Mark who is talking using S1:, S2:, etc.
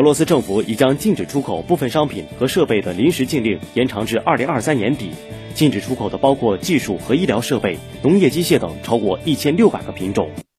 S1: 俄罗斯政府已将禁止出口部分商品和设备的临时禁令延长至二零二三年底。禁止出口的包括技术和医疗设备农业机械等超过一千六百个品种。